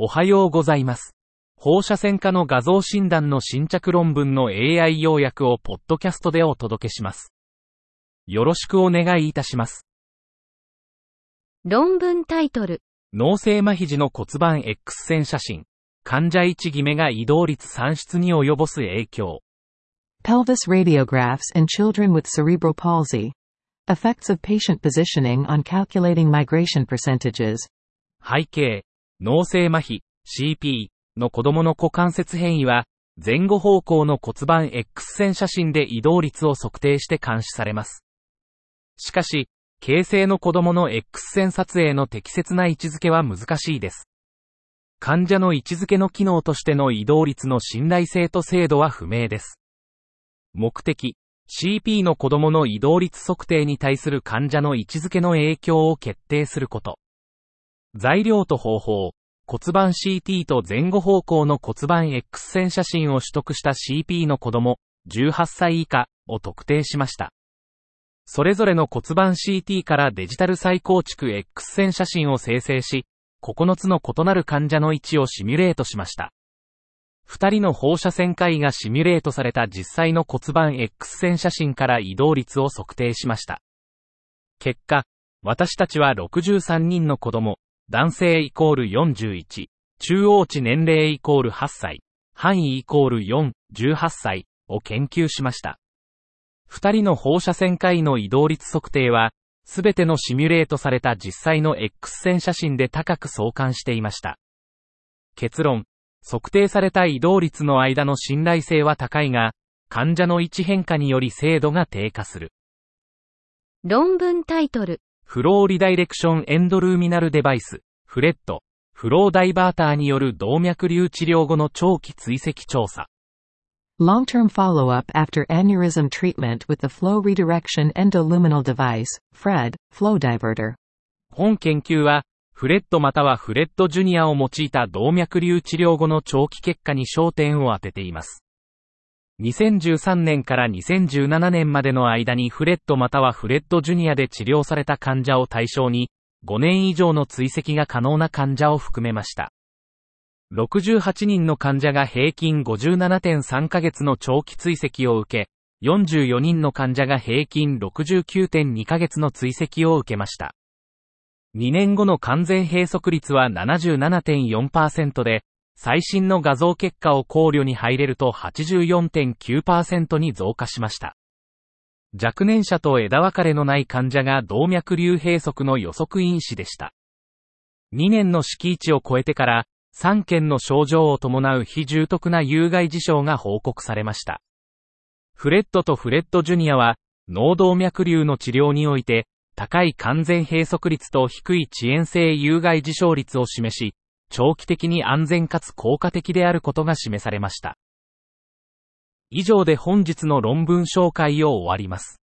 おはようございます。放射線科の画像診断の新着論文の AI 要約をポッドキャストでお届けします。よろしくお願いいたします。論文タイトル、脳性麻痺時の骨盤 X 線写真。患者1決めが移動率算出に及ぼす影響。Pelvis radiographs in children with cerebral palsy. Effects of patient positioning on calculating migration percentages. 背景、脳性麻痺、CP の子供の股関節変異は、前後方向の骨盤 X 線写真で移動率を測定して監視されます。しかし、形成の子供の X 線撮影の適切な位置づけは難しいです。患者の位置づけの機能としての移動率の信頼性と精度は不明です。目的、CP の子供の移動率測定に対する患者の位置づけの影響を決定すること。材料と方法、骨盤 CT と前後方向の骨盤 X 線写真を取得した CP の子供、18歳以下を特定しました。それぞれの骨盤 CT からデジタル再構築 X 線写真を生成し、9つの異なる患者の位置をシミュレートしました。2人の放射線科医がシミュレートされた実際の骨盤 X 線写真から移動率を測定しました。結果、私たちは63人の子供、男性イコール41、中央値年齢イコール8歳、範囲イコール4、18歳を研究しました。2人の放射線科医の移動率測定は、すべてのシミュレートされた実際の X 線写真で高く相関していました。結論、測定された移動率の間の信頼性は高いが、患者の位置変化により精度が低下する。論文タイトル、フローリダイレクションエンドルーミナルデバイス、フレット、フローダイバーターによる動脈瘤治療後の長期追跡調査。Long-term follow-up after aneurysm treatment with the flow redirection endoluminal device, FRED, flow diverter. 本研究は、フレットまたはフレットジュニアを用いた動脈瘤治療後の長期結果に焦点を当てています。2013年から2017年までの間にフレットまたはフレットジュニアで治療された患者を対象に、5年以上の追跡が可能な患者を含めました。68人の患者が平均57.3ヶ月の長期追跡を受け、44人の患者が平均69.2ヶ月の追跡を受けました。2年後の完全閉塞率は77.4%で、最新の画像結果を考慮に入れると84.9%に増加しました。若年者と枝分かれのない患者が動脈瘤閉塞の予測因子でした。2年の敷地を超えてから、3件の症状を伴う非重篤な有害事象が報告されました。フレットとフレットジュニアは、脳動脈瘤の治療において、高い完全閉塞率と低い遅延性有害事象率を示し、長期的に安全かつ効果的であることが示されました。以上で本日の論文紹介を終わります。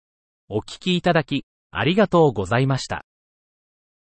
お聞きいただき、ありがとうございました。